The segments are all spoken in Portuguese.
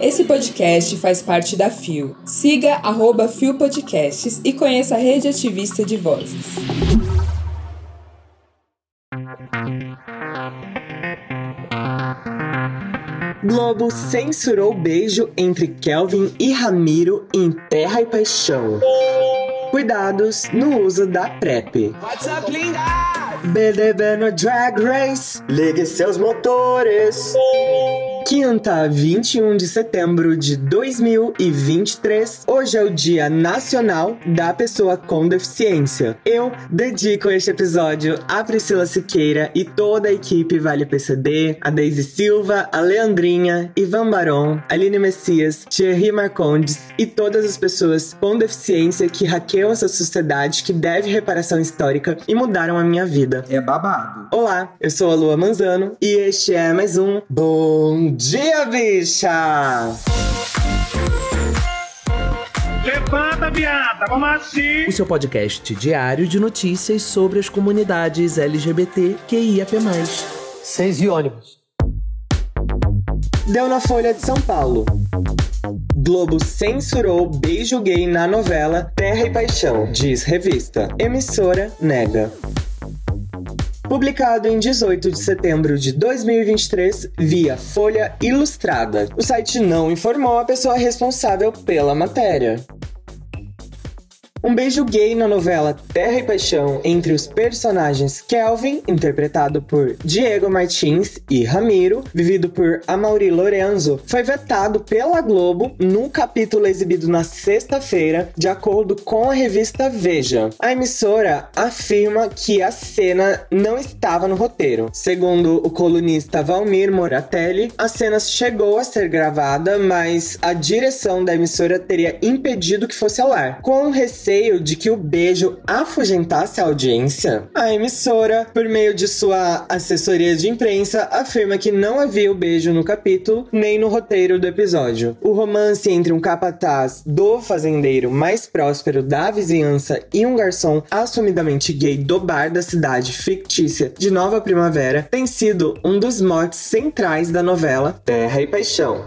Esse podcast faz parte da FIO. Siga arroba FIO Podcasts e conheça a rede ativista de vozes. Globo censurou beijo entre Kelvin e Ramiro em Terra e Paixão. Cuidados no uso da PrEP. What's up, linda? BDB no Drag Race, ligue seus motores. Quinta, 21 de setembro de 2023. Hoje é o Dia Nacional da Pessoa com Deficiência. Eu dedico este episódio a Priscila Siqueira e toda a equipe Vale PCD, a Daisy Silva, a Leandrinha, Ivan Baron, Aline Messias, Thierry Marcondes e todas as pessoas com deficiência que hackeiam essa sociedade que deve reparação histórica e mudaram a minha vida. É babado. Olá, eu sou a Lua Manzano e este é mais um Bom Dia, bicha! Levanta, viada, vamos assim. O seu podcast diário de notícias sobre as comunidades LGBT QIAP+. Seis e ônibus. Deu na Folha de São Paulo. Globo censurou beijo gay na novela Terra e Paixão, diz revista. Emissora nega. Publicado em 18 de setembro de 2023 via Folha Ilustrada. O site não informou a pessoa responsável pela matéria. Um beijo gay na novela Terra e Paixão entre os personagens Kelvin, interpretado por Diego Martins, e Ramiro, vivido por Amaury Lorenzo, foi vetado pela Globo num capítulo exibido na sexta-feira, de acordo com a revista Veja. A emissora afirma que a cena não estava no roteiro. Segundo o colunista Valmir Moratelli, a cena chegou a ser gravada, mas a direção da emissora teria impedido que fosse ao ar. Com receio de que o beijo afugentasse a audiência, a emissora, por meio de sua assessoria de imprensa, afirma que não havia o beijo no capítulo nem no roteiro do episódio. O romance entre um capataz do fazendeiro mais próspero da vizinhança e um garçom assumidamente gay do bar da cidade fictícia de Nova Primavera tem sido um dos motes centrais da novela Terra e Paixão.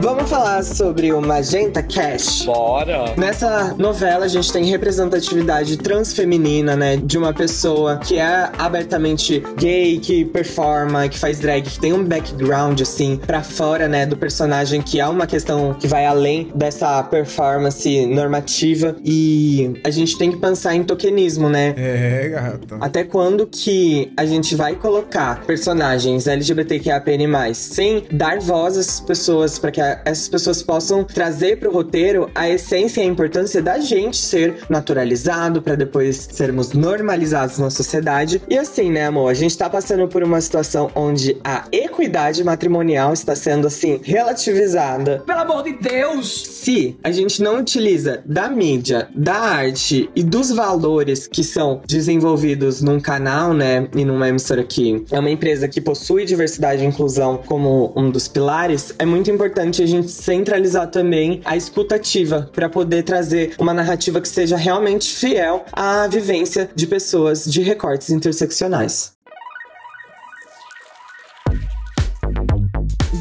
Vamos falar sobre o Magenta Cash. Bora. Nessa novela a gente tem representatividade transfeminina, né? De uma pessoa que é abertamente gay, que performa, que faz drag, que tem um background, assim, pra fora, né? Do personagem, que é uma questão que vai além dessa performance normativa. E a gente tem que pensar em tokenismo, né? É, gata. Até quando que a gente vai colocar personagens LGBTQIAPN+, sem dar voz a essas pessoas para que a- essas pessoas possam trazer pro roteiro a essência e a importância da gente ser naturalizado para depois sermos normalizados na sociedade. E assim, né, amor, a gente tá passando por uma situação onde a equidade matrimonial está sendo assim relativizada Pelo amor de Deus. se a gente não utiliza da mídia, da arte e dos valores que são desenvolvidos num canal, né, e numa emissora que é uma empresa que possui diversidade e inclusão como um dos pilares, é muito importante a gente centralizar também a escutativa para poder trazer uma narrativa que seja realmente fiel à vivência de pessoas de recortes interseccionais.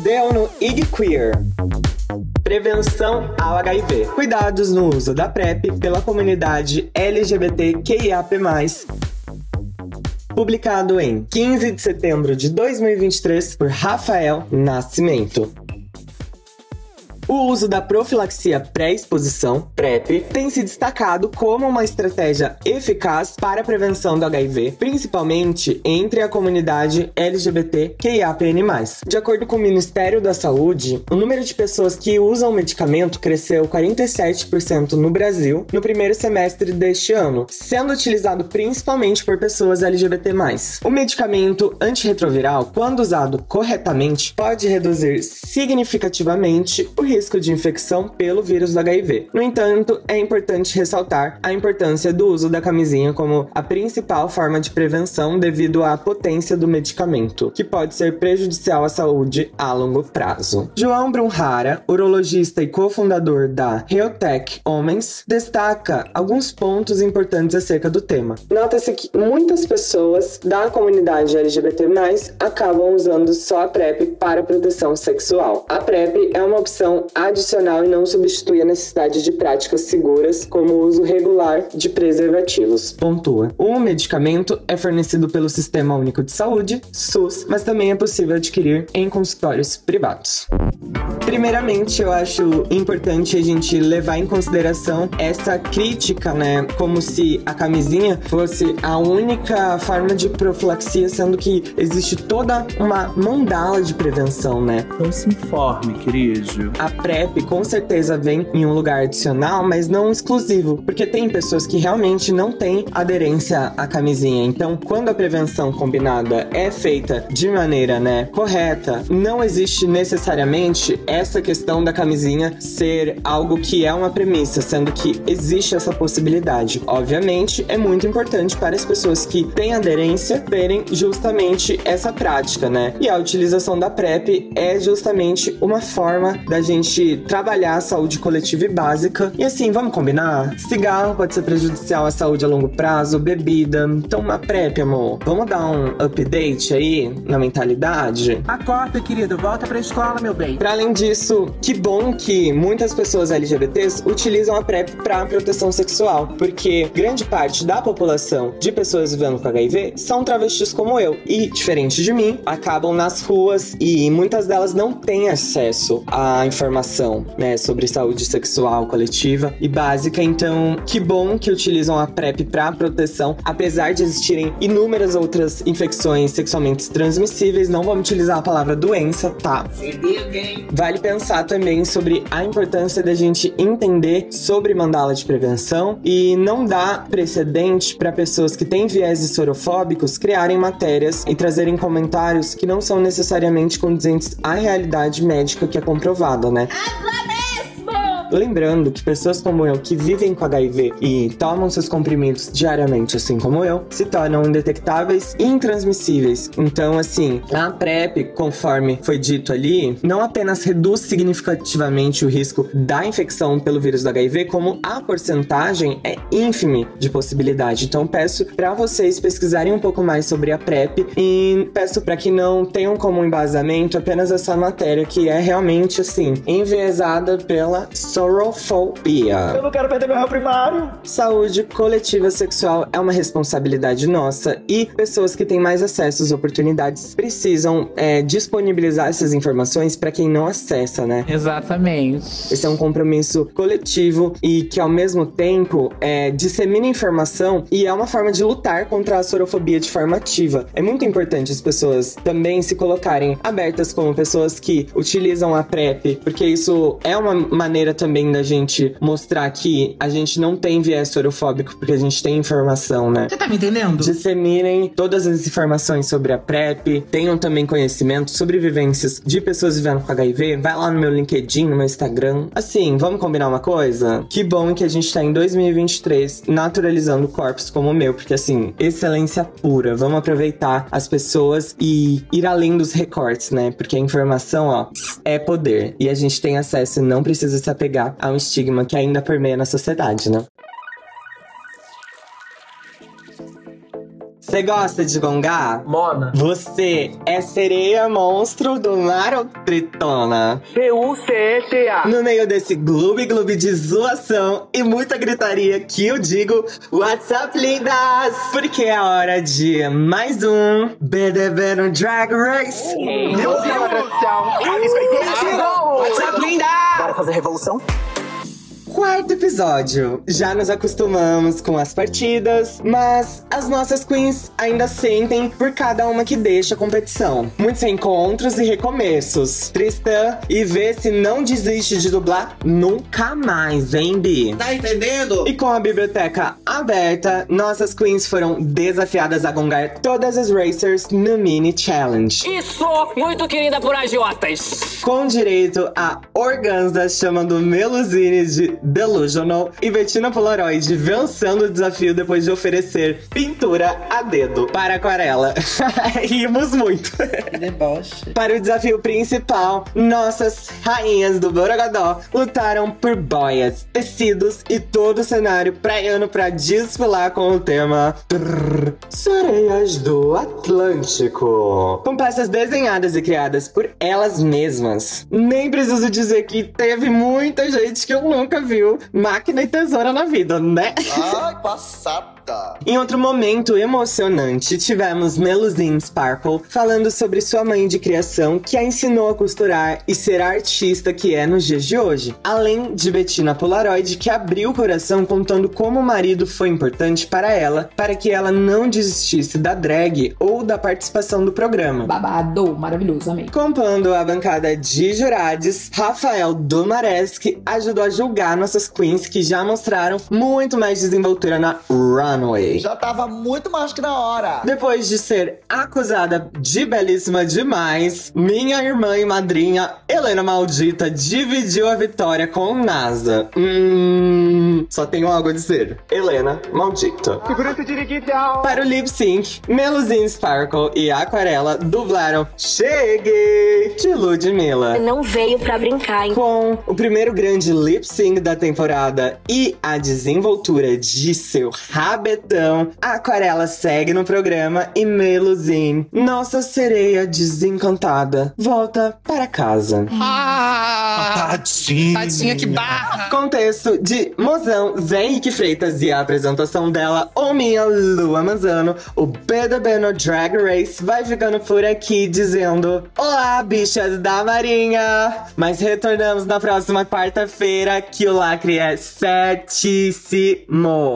Deu no IG Queer. Prevenção ao HIV. Cuidados no uso da PrEP pela comunidade LGBTQIAP+. Publicado em 15 de setembro de 2023 por Rafael Nascimento. O uso da profilaxia pré-exposição, PrEP, tem se destacado como uma estratégia eficaz para a prevenção do HIV, principalmente entre a comunidade LGBTQIAPN+. De acordo com o Ministério da Saúde, o número de pessoas que usam o medicamento cresceu 47% no Brasil no primeiro semestre deste ano, sendo utilizado principalmente por pessoas LGBT+. O medicamento antirretroviral, quando usado corretamente, pode reduzir significativamente o risco de infecção pelo vírus do HIV. No entanto, é importante ressaltar a importância do uso da camisinha como a principal forma de prevenção devido à potência do medicamento, que pode ser prejudicial à saúde a longo prazo. João Brunhara, urologista e cofundador da Reotech Homens, destaca alguns pontos importantes acerca do tema. Nota-se que muitas pessoas da comunidade LGBT+, acabam usando só a PrEP para proteção sexual. A PrEP é uma opção adicional e não substitui a necessidade de práticas seguras, como o uso regular de preservativos. Pontua. O medicamento é fornecido pelo Sistema Único de Saúde, SUS, mas também é possível adquirir em consultórios privados. Primeiramente, eu acho importante a gente levar em consideração essa crítica, né? Como se a camisinha fosse a única forma de profilaxia, sendo que existe toda uma mandala de prevenção, né? Então se informe, querido. A PrEP com certeza vem em um lugar adicional, mas não exclusivo, porque tem pessoas que realmente não têm aderência à camisinha. Então, quando a prevenção combinada é feita de maneira, né, correta, não existe necessariamente essa questão da camisinha ser algo que é uma premissa, sendo que existe essa possibilidade. Obviamente, é muito importante para as pessoas que têm aderência terem justamente essa prática, né? E a utilização da PrEP é justamente uma forma da gente trabalhar a saúde coletiva e básica. E assim, vamos combinar? Cigarro pode ser prejudicial à saúde a longo prazo, bebida. Então, uma PrEP, amor. Vamos dar um update aí na mentalidade? Acorda, querido. Volta pra escola, meu bem. Para além disso, que bom que muitas pessoas LGBTs utilizam a PrEP para proteção sexual, porque grande parte da população de pessoas vivendo com HIV são travestis como eu e, diferente de mim, acabam nas ruas e muitas delas não têm acesso à informação, né, sobre saúde sexual coletiva e básica. Então, que bom que utilizam a PrEP para proteção, apesar de existirem inúmeras outras infecções sexualmente transmissíveis. Não vamos utilizar a palavra doença, tá? Vale pensar também sobre a importância da gente entender sobre mandala de prevenção e não dar precedente para pessoas que têm vieses sorofóbicos criarem matérias e trazerem comentários que não são necessariamente condizentes à realidade médica que é comprovada, né? I'd love Lembrando que pessoas como eu que vivem com HIV e tomam seus comprimidos diariamente, assim como eu, se tornam indetectáveis e intransmissíveis. Então, assim, a PrEP, conforme foi dito ali, não apenas reduz significativamente o risco da infecção pelo vírus do HIV, como a porcentagem é ínfime de possibilidade. Então, peço para vocês pesquisarem um pouco mais sobre a PrEP e peço para que não tenham como embasamento apenas essa matéria que é realmente assim enviesada pela sorofobia. Eu não quero perder meu réu primário. Saúde coletiva sexual é uma responsabilidade nossa e pessoas que têm mais acessos e oportunidades precisam é, disponibilizar essas informações para quem não acessa, né? Exatamente. Esse é um compromisso coletivo e que, ao mesmo tempo, é, dissemina informação e é uma forma de lutar contra a sorofobia de forma ativa. É muito importante as pessoas também se colocarem abertas como pessoas que utilizam a PrEP, porque isso é uma maneira também da gente mostrar que a gente não tem viés sorofóbico, porque a gente tem informação, né? Você tá me entendendo? Disseminem todas as informações sobre a PrEP, tenham também conhecimento sobre vivências de pessoas vivendo com HIV. Vai lá no meu LinkedIn, no meu Instagram. Assim, vamos combinar uma coisa? Que bom que a gente tá em 2023 naturalizando corpos como o meu, porque assim, excelência pura. Vamos aproveitar as pessoas e ir além dos recortes, né? Porque a informação, ó, é poder. E a gente tem acesso e não precisa se apegar a um estigma que ainda permeia na sociedade, né? Você gosta de gongar? Mona. Você é sereia monstro do mar ou tritona? C-U-C-E-T-A. No meio desse gloob gloob de zoação e muita gritaria que eu digo What's up, lindas? Porque é hora de mais um BDB no Drag Race. Meu Deus do céu. What's up, linda? Bora fazer revolução? Quarto episódio. Já nos acostumamos com as partidas, mas as nossas queens ainda sentem por cada uma que deixa a competição. Muitos reencontros e recomeços. Tristan, e vê se não desiste de dublar nunca mais, hein, Bi? Tá entendendo? E com a biblioteca aberta, nossas queens foram desafiadas a gongar todas as racers no Mini Challenge. Isso! Muito querida por agiotas! Com direito a Organza chamando Melusine de Delusional e Bettina Polaroid vencendo o desafio depois de oferecer pintura a dedo para aquarela. Rimos muito. Que deboche. Para o desafio principal, nossas rainhas do Borogodó lutaram por boias, tecidos e todo o cenário praiano para desfilar com o tema Trrr, Sereias do Atlântico. Com peças desenhadas e criadas por elas mesmas. Nem preciso dizer que teve muita gente que eu nunca viu máquina e tesoura na vida, né? Ai, Em outro momento emocionante, tivemos Melusine Sparkle falando sobre sua mãe de criação que a ensinou a costurar e ser a artista que é nos dias de hoje. Além de Bettina Polaroid, que abriu o coração contando como o marido foi importante para ela, para que ela não desistisse da drag ou da participação do programa. Babado, maravilhoso, amei. Compondo a bancada de jurados, Rafael Domareski ajudou a julgar nossas queens que já mostraram muito mais desenvoltura na Já tava muito mais que na hora. Depois de ser acusada de belíssima demais, minha irmã e madrinha, Helena Maldita, dividiu a vitória com NASA. Hum, só tenho algo a dizer. Helena Maldita. Para o lip sync, Melusine Sparkle e Aquarela dublaram Cheguei de Ludmilla. Não veio pra brincar, hein? Com o primeiro grande lip sync da temporada e a desenvoltura de seu rabetão, a Aquarela segue no programa e Melusine, nossa sereia desencantada, volta para casa. Ah! Tadinha. Tadinha, que barra! Contexto de Mozão, Zé Henrique Freitas e a apresentação dela, ou minha Lua Manzano, o BDB no Drag Race vai ficando por aqui dizendo Olá, bichas da Marinha! Mas retornamos na próxima quarta-feira que o lacre é certíssimo.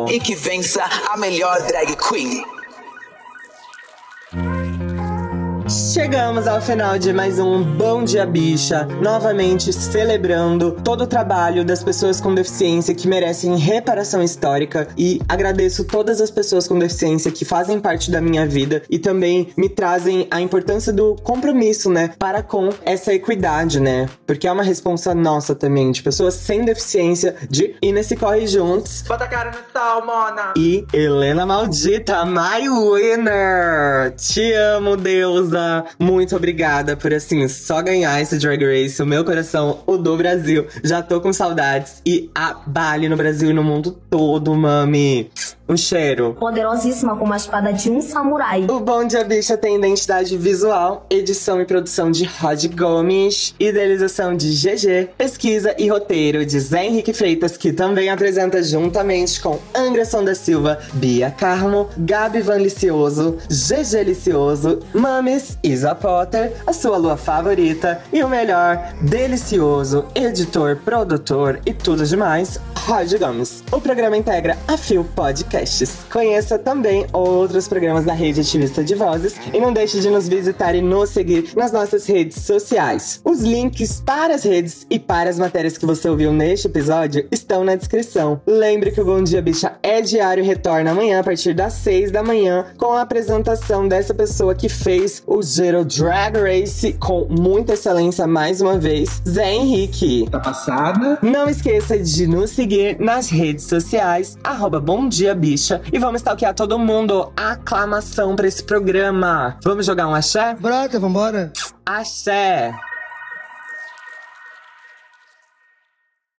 E que vença a melhor drag queen. Chegamos ao final de mais um Bom Dia Bicha, novamente celebrando todo o trabalho das pessoas com deficiência que merecem reparação histórica e agradeço todas as pessoas com deficiência que fazem parte da minha vida e também me trazem a importância do compromisso, né, para com essa equidade, né? Porque é uma responsa nossa também, de pessoas sem deficiência, de ir nesse corre juntos. Bota a cara no sol, mona. E Helena Maldita, my winner! Te amo, deusa! Muito obrigada por, assim, só ganhar esse Drag Race. O meu coração, o do Brasil. Já tô com saudades. E a Bali no Brasil e no mundo todo, mami. Um cheiro. Poderosíssima como a espada de um samurai. O Bom Dia Bicha tem identidade visual, edição e produção de Rod Gomes, idealização de GG, pesquisa e roteiro de Zé Henrique Freitas, que também apresenta juntamente com Anderson da Silva, Bia Carmo, Gabi Van Licioso, GG Licioso, Mames, Isa Potter, a sua lua favorita e o melhor, delicioso, editor, produtor e tudo demais, Rod Gomes. O programa integra a Fio Podcast. Conheça também outros programas da Rede Ativista de Vozes e não deixe de nos visitar e nos seguir nas nossas redes sociais. Os links para as redes e para as matérias que você ouviu neste episódio estão na descrição. Lembre que o Bom Dia Bicha é diário e retorna amanhã a partir das 6 da manhã com a apresentação dessa pessoa que fez o Zero Drag Race com muita excelência mais uma vez, Zé Henrique. Tá passada? Não esqueça de nos seguir nas redes sociais, arroba Bom Dia Bicha, e vamos stalkear todo mundo. Aclamação pra esse programa. Vamos jogar um axé? Brota, vambora. Axé!